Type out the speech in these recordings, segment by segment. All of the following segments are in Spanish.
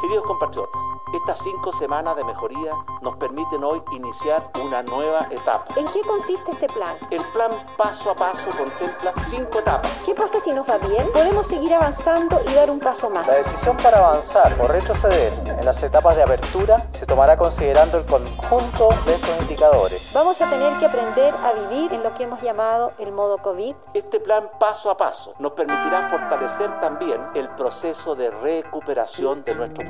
Queridos compatriotas, estas cinco semanas de mejoría nos permiten hoy iniciar una nueva etapa. ¿En qué consiste este plan? El plan paso a paso contempla cinco etapas. ¿Qué pasa si nos va bien? Podemos seguir avanzando y dar un paso más. La decisión para avanzar o retroceder en las etapas de apertura se tomará considerando el conjunto de estos indicadores. Vamos a tener que aprender a vivir en lo que hemos llamado el modo COVID. Este plan paso a paso nos permitirá fortalecer también el proceso de recuperación de nuestro país.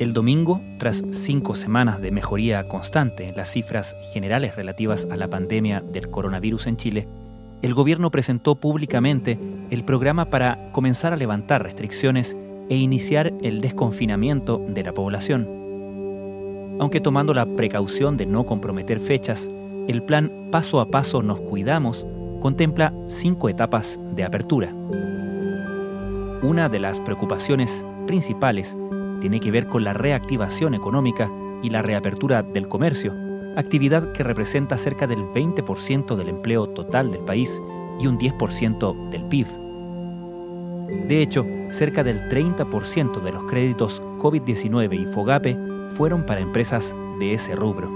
El domingo, tras cinco semanas de mejoría constante en las cifras generales relativas a la pandemia del coronavirus en Chile, el gobierno presentó públicamente el programa para comenzar a levantar restricciones e iniciar el desconfinamiento de la población. Aunque tomando la precaución de no comprometer fechas, el plan Paso a Paso Nos Cuidamos contempla cinco etapas de apertura. Una de las preocupaciones principales tiene que ver con la reactivación económica y la reapertura del comercio, actividad que representa cerca del 20% del empleo total del país y un 10% del PIB. De hecho, cerca del 30% de los créditos COVID-19 y FOGAPE fueron para empresas de ese rubro.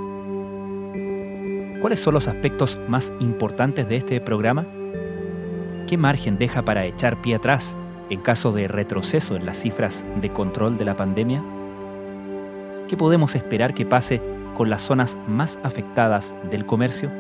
¿Cuáles son los aspectos más importantes de este programa? ¿Qué margen deja para echar pie atrás en caso de retroceso en las cifras de control de la pandemia? ¿Qué podemos esperar que pase con las zonas más afectadas del comercio?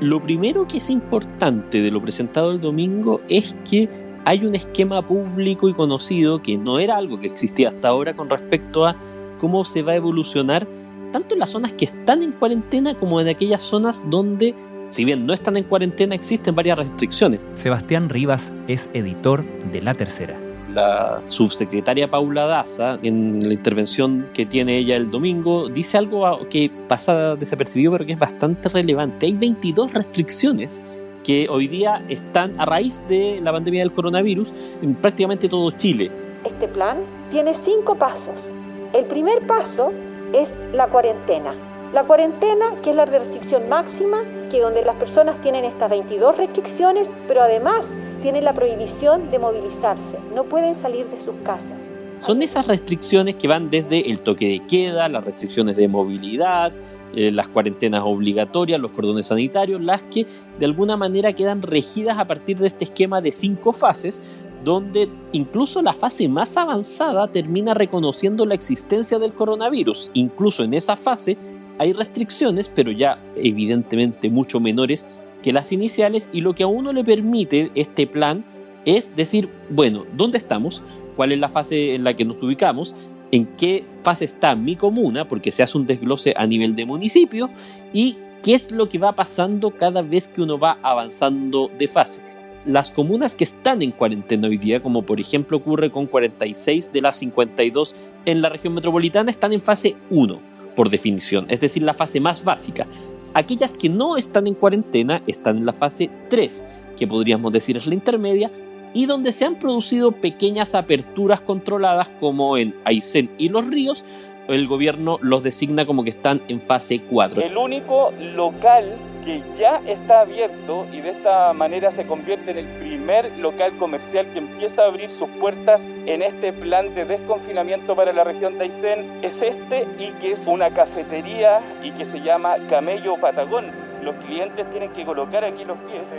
Lo primero que es importante de lo presentado el domingo es que hay un esquema público y conocido que no era algo que existía hasta ahora con respecto a cómo se va a evolucionar tanto en las zonas que están en cuarentena como en aquellas zonas donde si bien no están en cuarentena, existen varias restricciones. Sebastián Rivas es editor de La Tercera. La subsecretaria Paula Daza, en la intervención que tiene ella el domingo, dice algo que pasa desapercibido, pero que es bastante relevante. Hay 22 restricciones que hoy día están a raíz de la pandemia del coronavirus en prácticamente todo Chile. Este plan tiene cinco pasos. El primer paso es la cuarentena la cuarentena, que es la restricción máxima, donde las personas tienen estas 22 restricciones, pero además tienen la prohibición de movilizarse, no pueden salir de sus casas. Son esas restricciones que van desde el toque de queda, las restricciones de movilidad, eh, las cuarentenas obligatorias, los cordones sanitarios, las que de alguna manera quedan regidas a partir de este esquema de cinco fases, donde incluso la fase más avanzada termina reconociendo la existencia del coronavirus. Incluso en esa fase hay restricciones, pero ya evidentemente mucho menores que las iniciales y lo que a uno le permite este plan es decir, bueno, ¿dónde estamos? ¿Cuál es la fase en la que nos ubicamos? ¿En qué fase está mi comuna? Porque se hace un desglose a nivel de municipio y qué es lo que va pasando cada vez que uno va avanzando de fase las comunas que están en cuarentena hoy día, como por ejemplo ocurre con 46 de las 52 en la región metropolitana, están en fase 1, por definición, es decir, la fase más básica. Aquellas que no están en cuarentena están en la fase 3, que podríamos decir es la intermedia, y donde se han producido pequeñas aperturas controladas como en Aysén y Los Ríos, el gobierno los designa como que están en fase 4. El único local que ya está abierto y de esta manera se convierte en el primer local comercial que empieza a abrir sus puertas en este plan de desconfinamiento para la región de Aysén es este y que es una cafetería y que se llama Camello Patagón. Los clientes tienen que colocar aquí los pies.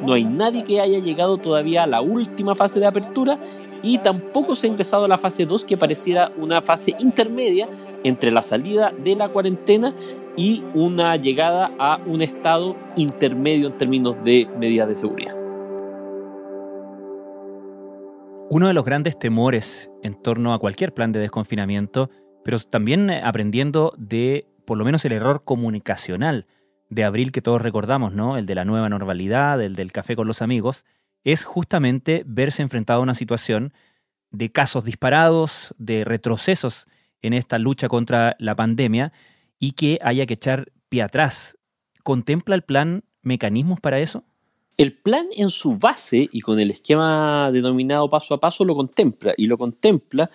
No hay nadie que haya llegado todavía a la última fase de apertura y tampoco se ha ingresado a la fase 2 que pareciera una fase intermedia entre la salida de la cuarentena y una llegada a un estado intermedio en términos de medidas de seguridad. Uno de los grandes temores en torno a cualquier plan de desconfinamiento, pero también eh, aprendiendo de por lo menos el error comunicacional de abril que todos recordamos, ¿no? El de la nueva normalidad, el del café con los amigos, es justamente verse enfrentado a una situación de casos disparados, de retrocesos en esta lucha contra la pandemia y que haya que echar pie atrás. ¿Contempla el plan mecanismos para eso? El plan en su base y con el esquema denominado paso a paso lo contempla y lo contempla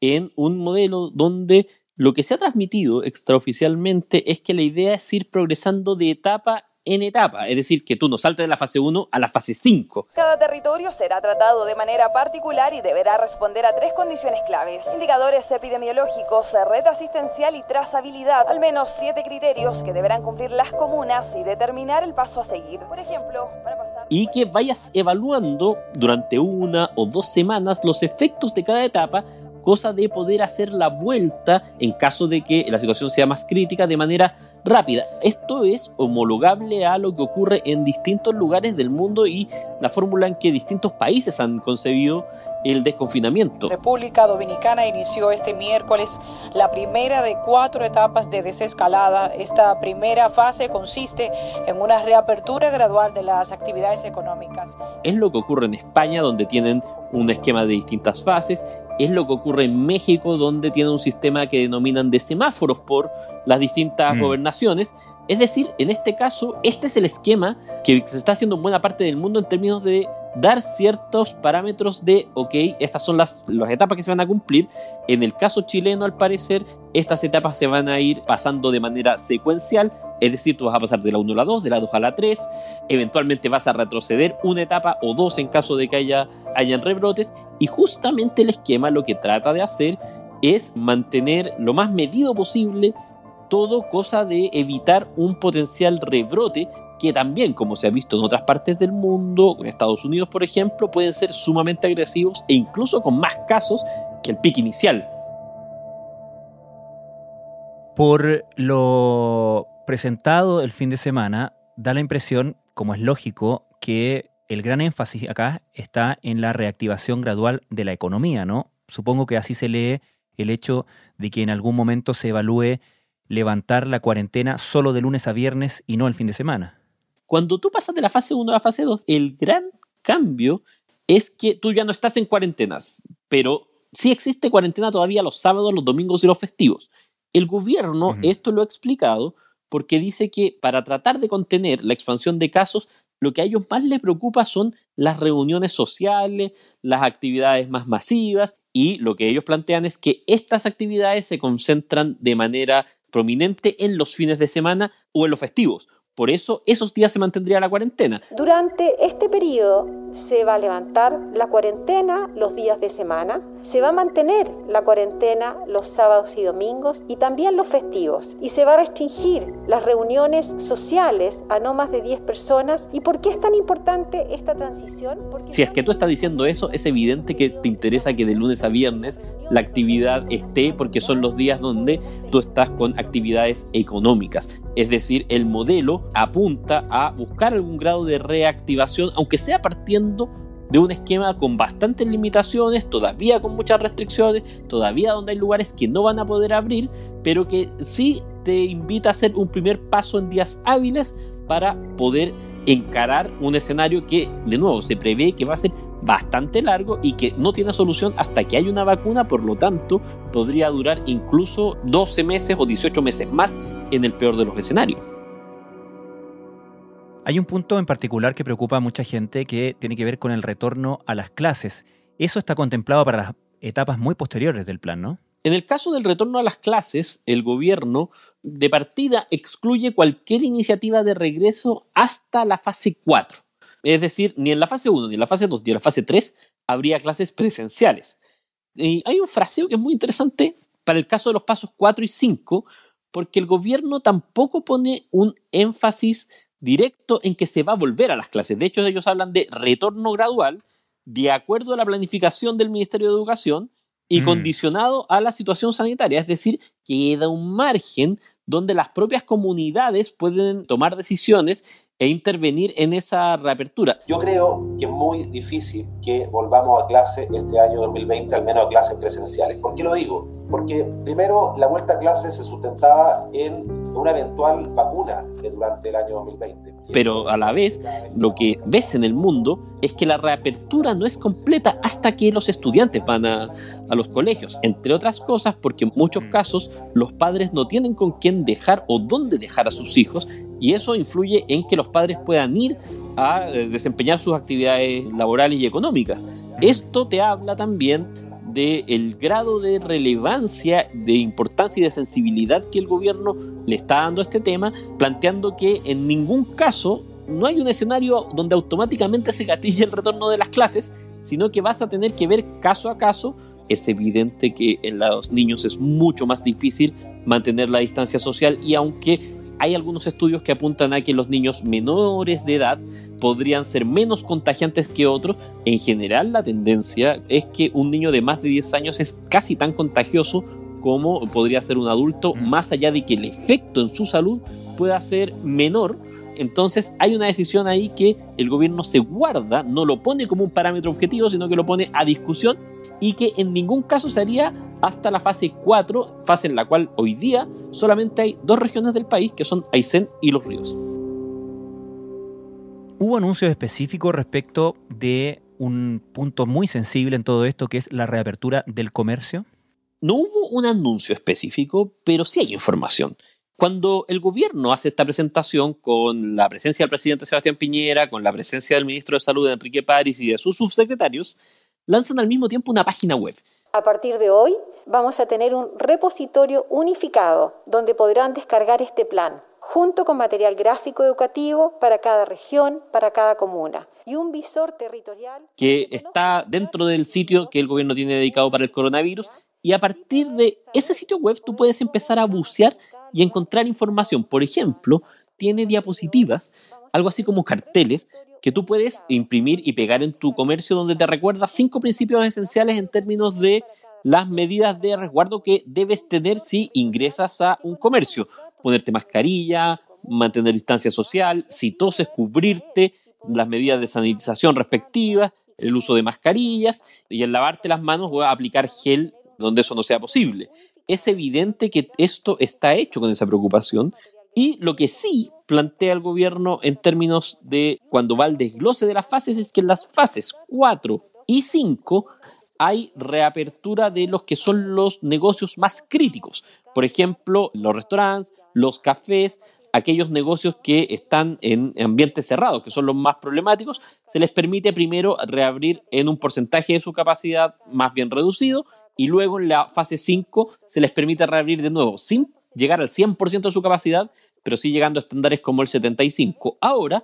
en un modelo donde lo que se ha transmitido extraoficialmente es que la idea es ir progresando de etapa en etapa, es decir, que tú no saltes de la fase 1 a la fase 5. Cada territorio será tratado de manera particular y deberá responder a tres condiciones claves. Indicadores epidemiológicos, red asistencial y trazabilidad. Al menos siete criterios que deberán cumplir las comunas y determinar el paso a seguir. Por ejemplo, para pasar... Y que vayas evaluando durante una o dos semanas los efectos de cada etapa cosa de poder hacer la vuelta en caso de que la situación sea más crítica de manera rápida. Esto es homologable a lo que ocurre en distintos lugares del mundo y la fórmula en que distintos países han concebido el desconfinamiento. República Dominicana inició este miércoles la primera de cuatro etapas de desescalada. Esta primera fase consiste en una reapertura gradual de las actividades económicas. Es lo que ocurre en España, donde tienen un esquema de distintas fases, es lo que ocurre en México, donde tienen un sistema que denominan de semáforos por las distintas mm. gobernaciones. Es decir, en este caso, este es el esquema que se está haciendo en buena parte del mundo en términos de dar ciertos parámetros de, ok, estas son las, las etapas que se van a cumplir. En el caso chileno, al parecer, estas etapas se van a ir pasando de manera secuencial. Es decir, tú vas a pasar de la 1 a la 2, de la 2 a la 3, eventualmente vas a retroceder una etapa o dos en caso de que haya hayan rebrotes. Y justamente el esquema lo que trata de hacer es mantener lo más medido posible todo cosa de evitar un potencial rebrote que también, como se ha visto en otras partes del mundo, en Estados Unidos por ejemplo, pueden ser sumamente agresivos e incluso con más casos que el pico inicial. Por lo presentado el fin de semana, da la impresión, como es lógico, que el gran énfasis acá está en la reactivación gradual de la economía, ¿no? Supongo que así se lee el hecho de que en algún momento se evalúe levantar la cuarentena solo de lunes a viernes y no el fin de semana. Cuando tú pasas de la fase 1 a la fase 2, el gran cambio es que tú ya no estás en cuarentenas, pero sí existe cuarentena todavía los sábados, los domingos y los festivos. El gobierno esto lo ha explicado porque dice que para tratar de contener la expansión de casos, lo que a ellos más les preocupa son las reuniones sociales, las actividades más masivas y lo que ellos plantean es que estas actividades se concentran de manera prominente en los fines de semana o en los festivos por eso esos días se mantendría la cuarentena. Durante este periodo se va a levantar la cuarentena los días de semana, se va a mantener la cuarentena los sábados y domingos y también los festivos y se va a restringir las reuniones sociales a no más de 10 personas. ¿Y por qué es tan importante esta transición? Si es que tú estás diciendo eso, es evidente que te interesa que de lunes a viernes la actividad esté porque son los días donde tú estás con actividades económicas. Es decir, el modelo apunta a buscar algún grado de reactivación, aunque sea partiendo de un esquema con bastantes limitaciones, todavía con muchas restricciones, todavía donde hay lugares que no van a poder abrir, pero que sí te invita a hacer un primer paso en días hábiles para poder encarar un escenario que, de nuevo, se prevé que va a ser bastante largo y que no tiene solución hasta que haya una vacuna, por lo tanto, podría durar incluso 12 meses o 18 meses más en el peor de los escenarios. Hay un punto en particular que preocupa a mucha gente que tiene que ver con el retorno a las clases. Eso está contemplado para las etapas muy posteriores del plan, ¿no? En el caso del retorno a las clases, el gobierno de partida excluye cualquier iniciativa de regreso hasta la fase 4. Es decir, ni en la fase 1, ni en la fase 2, ni en la fase 3 habría clases presenciales. Y hay un fraseo que es muy interesante para el caso de los pasos 4 y 5, porque el gobierno tampoco pone un énfasis directo en que se va a volver a las clases. De hecho, ellos hablan de retorno gradual de acuerdo a la planificación del Ministerio de Educación y mm. condicionado a la situación sanitaria. Es decir, queda un margen donde las propias comunidades pueden tomar decisiones e intervenir en esa reapertura. Yo creo que es muy difícil que volvamos a clase este año 2020, al menos a clases presenciales. ¿Por qué lo digo? Porque primero la vuelta a clase se sustentaba en una eventual vacuna durante el año 2020. Pero a la vez, lo que ves en el mundo es que la reapertura no es completa hasta que los estudiantes van a, a los colegios, entre otras cosas porque en muchos casos los padres no tienen con quién dejar o dónde dejar a sus hijos y eso influye en que los padres puedan ir a eh, desempeñar sus actividades laborales y económicas. Esto te habla también del grado de relevancia, de importancia y de sensibilidad que el gobierno le está dando a este tema, planteando que en ningún caso no hay un escenario donde automáticamente se gatille el retorno de las clases, sino que vas a tener que ver caso a caso. Es evidente que en los niños es mucho más difícil mantener la distancia social y aunque hay algunos estudios que apuntan a que los niños menores de edad podrían ser menos contagiantes que otros. En general, la tendencia es que un niño de más de 10 años es casi tan contagioso como podría ser un adulto, más allá de que el efecto en su salud pueda ser menor. Entonces hay una decisión ahí que el gobierno se guarda, no lo pone como un parámetro objetivo, sino que lo pone a discusión y que en ningún caso se haría hasta la fase 4, fase en la cual hoy día solamente hay dos regiones del país que son Aysén y Los Ríos. ¿Hubo anuncios específicos respecto de un punto muy sensible en todo esto que es la reapertura del comercio? No hubo un anuncio específico, pero sí hay información. Cuando el gobierno hace esta presentación con la presencia del presidente Sebastián Piñera, con la presencia del ministro de Salud Enrique París y de sus subsecretarios, lanzan al mismo tiempo una página web. A partir de hoy vamos a tener un repositorio unificado donde podrán descargar este plan, junto con material gráfico educativo para cada región, para cada comuna, y un visor territorial que está dentro del sitio que el gobierno tiene dedicado para el coronavirus. Y a partir de ese sitio web tú puedes empezar a bucear y encontrar información. Por ejemplo, tiene diapositivas, algo así como carteles, que tú puedes imprimir y pegar en tu comercio donde te recuerda cinco principios esenciales en términos de las medidas de resguardo que debes tener si ingresas a un comercio. Ponerte mascarilla, mantener distancia social, si toses, cubrirte, las medidas de sanitización respectivas, el uso de mascarillas y el lavarte las manos o aplicar gel donde eso no sea posible. Es evidente que esto está hecho con esa preocupación y lo que sí plantea el gobierno en términos de cuando va al desglose de las fases es que en las fases 4 y 5 hay reapertura de los que son los negocios más críticos. Por ejemplo, los restaurantes, los cafés, aquellos negocios que están en ambientes cerrados, que son los más problemáticos, se les permite primero reabrir en un porcentaje de su capacidad más bien reducido y luego en la fase 5 se les permite reabrir de nuevo sin llegar al 100% de su capacidad, pero sí llegando a estándares como el 75. Ahora,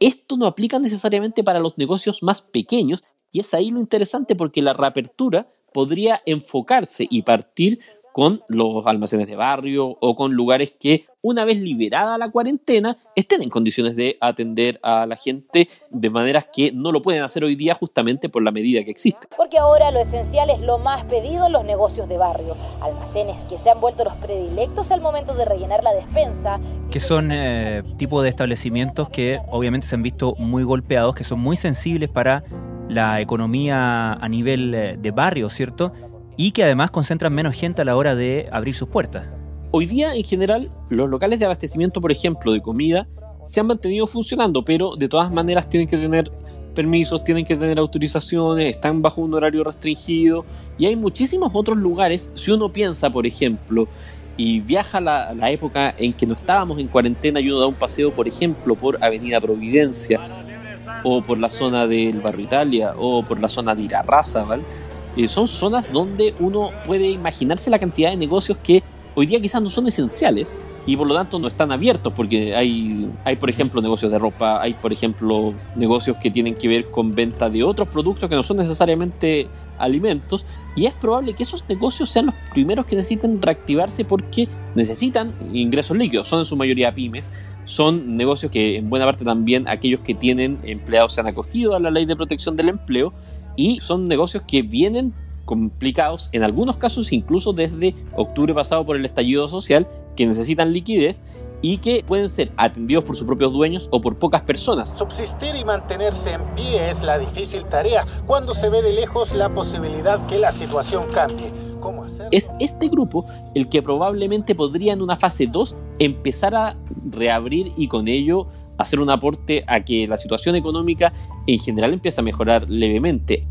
esto no aplica necesariamente para los negocios más pequeños y es ahí lo interesante porque la reapertura podría enfocarse y partir con los almacenes de barrio o con lugares que una vez liberada la cuarentena estén en condiciones de atender a la gente de maneras que no lo pueden hacer hoy día justamente por la medida que existe. Porque ahora lo esencial es lo más pedido en los negocios de barrio, almacenes que se han vuelto los predilectos al momento de rellenar la despensa. Que son eh, tipo de establecimientos que obviamente se han visto muy golpeados, que son muy sensibles para la economía a nivel eh, de barrio, ¿cierto? Y que además concentran menos gente a la hora de abrir sus puertas. Hoy día, en general, los locales de abastecimiento, por ejemplo, de comida, se han mantenido funcionando, pero de todas maneras tienen que tener permisos, tienen que tener autorizaciones, están bajo un horario restringido y hay muchísimos otros lugares. Si uno piensa, por ejemplo, y viaja a la, época en que no estábamos en cuarentena y uno da un paseo, por ejemplo, por Avenida Providencia o por la zona del Barrio Italia o por la zona de Irarraza, ¿vale? Eh, son zonas donde uno puede imaginarse la cantidad de negocios que hoy día quizás no son esenciales y por lo tanto no están abiertos porque hay, hay por ejemplo negocios de ropa, hay por ejemplo negocios que tienen que ver con venta de otros productos que no son necesariamente alimentos y es probable que esos negocios sean los primeros que necesiten reactivarse porque necesitan ingresos líquidos, son en su mayoría pymes, son negocios que en buena parte también aquellos que tienen empleados se han acogido a la ley de protección del empleo y son negocios que vienen complicados, en algunos casos incluso desde octubre pasado por el estallido social, que necesitan liquidez y que pueden ser atendidos por sus propios dueños o por pocas personas. Subsistir y mantenerse en pie es la difícil tarea cuando se ve de lejos la posibilidad que la situación cambie. ¿Cómo hacer? Es este grupo el que probablemente podría en una fase 2 empezar a reabrir y con ello hacer un aporte a que la situación económica en general empiece a mejorar levemente.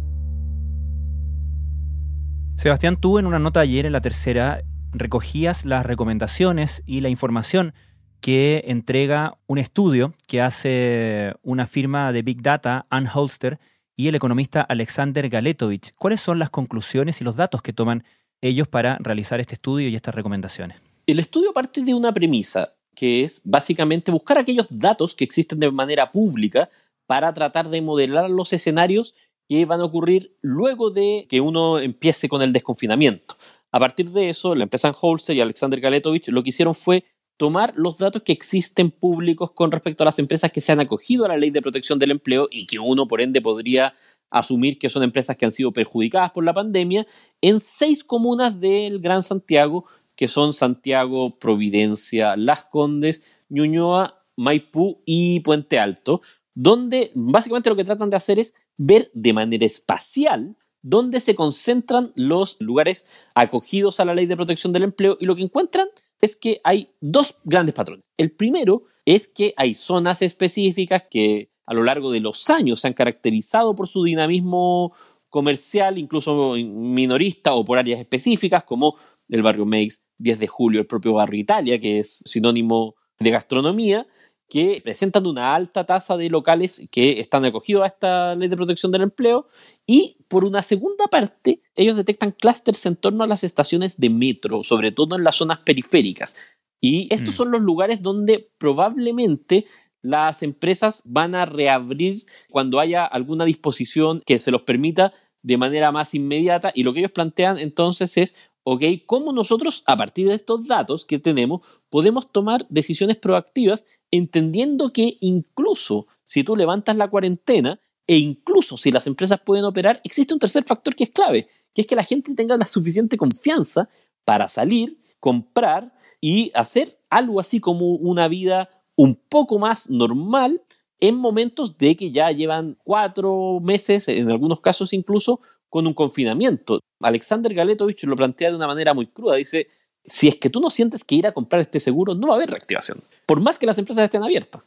Sebastián, tú en una nota ayer en la tercera recogías las recomendaciones y la información que entrega un estudio que hace una firma de Big Data, Ann Holster, y el economista Alexander Galetovich. ¿Cuáles son las conclusiones y los datos que toman ellos para realizar este estudio y estas recomendaciones? El estudio parte de una premisa, que es básicamente buscar aquellos datos que existen de manera pública para tratar de modelar los escenarios que van a ocurrir luego de que uno empiece con el desconfinamiento. A partir de eso, la empresa Holster y Alexander Galetovich lo que hicieron fue tomar los datos que existen públicos con respecto a las empresas que se han acogido a la ley de protección del empleo y que uno, por ende, podría asumir que son empresas que han sido perjudicadas por la pandemia, en seis comunas del Gran Santiago, que son Santiago, Providencia, Las Condes, Ñuñoa, Maipú y Puente Alto, donde básicamente lo que tratan de hacer es ver de manera espacial dónde se concentran los lugares acogidos a la ley de protección del empleo y lo que encuentran es que hay dos grandes patrones. El primero es que hay zonas específicas que a lo largo de los años se han caracterizado por su dinamismo comercial, incluso minorista o por áreas específicas, como el barrio Meix, 10 de julio, el propio barrio Italia, que es sinónimo de gastronomía, que presentan una alta tasa de locales que están acogidos a esta ley de protección del empleo y por una segunda parte ellos detectan clústeres en torno a las estaciones de metro, sobre todo en las zonas periféricas. Y estos mm. son los lugares donde probablemente las empresas van a reabrir cuando haya alguna disposición que se los permita de manera más inmediata y lo que ellos plantean entonces es, ok, ¿cómo nosotros a partir de estos datos que tenemos podemos tomar decisiones proactivas entendiendo que incluso si tú levantas la cuarentena e incluso si las empresas pueden operar, existe un tercer factor que es clave, que es que la gente tenga la suficiente confianza para salir, comprar y hacer algo así como una vida un poco más normal en momentos de que ya llevan cuatro meses, en algunos casos incluso, con un confinamiento. Alexander Galetovich lo plantea de una manera muy cruda. Dice, si es que tú no sientes que ir a comprar este seguro, no va a haber reactivación, por más que las empresas estén abiertas.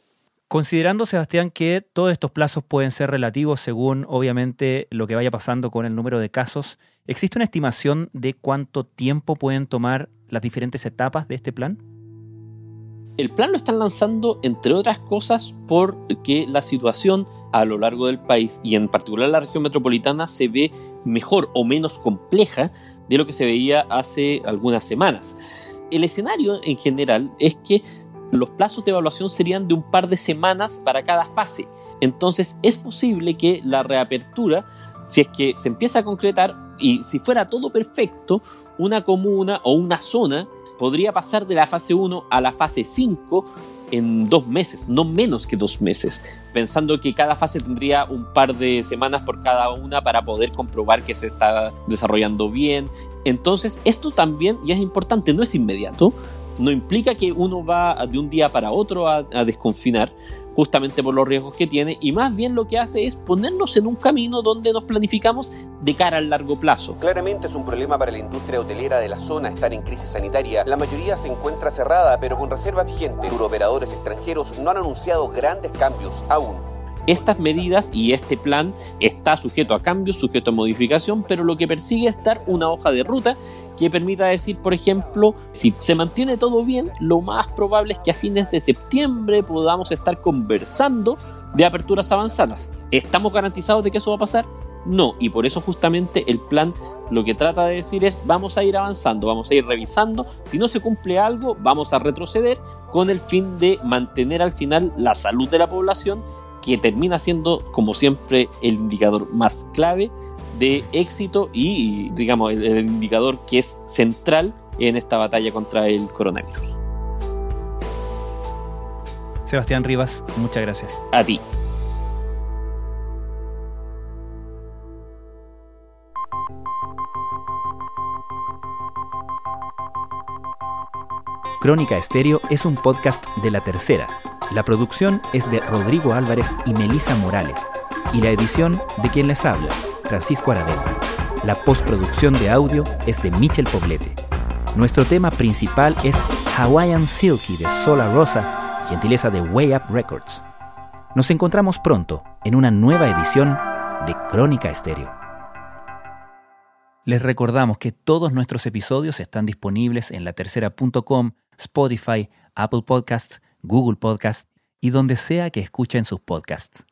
Considerando, Sebastián, que todos estos plazos pueden ser relativos según, obviamente, lo que vaya pasando con el número de casos, ¿existe una estimación de cuánto tiempo pueden tomar las diferentes etapas de este plan? El plan lo están lanzando, entre otras cosas, porque la situación a lo largo del país y en particular la región metropolitana se ve mejor o menos compleja de lo que se veía hace algunas semanas. El escenario en general es que los plazos de evaluación serían de un par de semanas para cada fase. Entonces es posible que la reapertura, si es que se empieza a concretar y si fuera todo perfecto, una comuna o una zona podría pasar de la fase 1 a la fase 5 en dos meses, no menos que dos meses, pensando que cada fase tendría un par de semanas por cada una para poder comprobar que se está desarrollando bien. Entonces, esto también, y es importante, no es inmediato, no implica que uno va de un día para otro a, desconfinar, justamente por los riesgos que tiene, y más bien lo que hace es ponernos en un camino donde nos planificamos de cara al largo plazo. Claramente es un problema para la industria hotelera de la zona estar en crisis sanitaria. La mayoría se encuentra cerrada, pero con reservas vigentes. Los operadores extranjeros no han anunciado grandes cambios aún. Estas medidas y este plan está sujeto a cambios, sujeto a modificación, pero lo que persigue es dar una hoja de ruta que permita decir, por ejemplo, si se mantiene todo bien, lo más probable es que a fines de septiembre podamos estar conversando de aperturas avanzadas. ¿Estamos garantizados de que eso va a pasar? No, y por eso justamente el plan lo que trata de decir es vamos a ir avanzando, vamos a ir revisando, si no se cumple algo, vamos a retroceder con el fin de mantener al final la salud de la población que termina siendo, como siempre, el indicador más clave de éxito y, digamos, el, el indicador que es central en esta batalla contra el coronavirus. Sebastián Rivas, muchas gracias. A ti. Crónica Estéreo es un podcast de la tercera. La producción es de Rodrigo Álvarez y Melisa Morales. Y la edición de quien les habla, Francisco Aravena. La postproducción de audio es de Michel Poblete. Nuestro tema principal es Hawaiian Silky de Sola Rosa, gentileza de Way Up Records. Nos encontramos pronto en una nueva edición de Crónica Estéreo. Les recordamos que todos nuestros episodios están disponibles en latercera.com, Spotify, Apple Podcasts, Google Podcasts y donde sea que escuchen sus podcasts.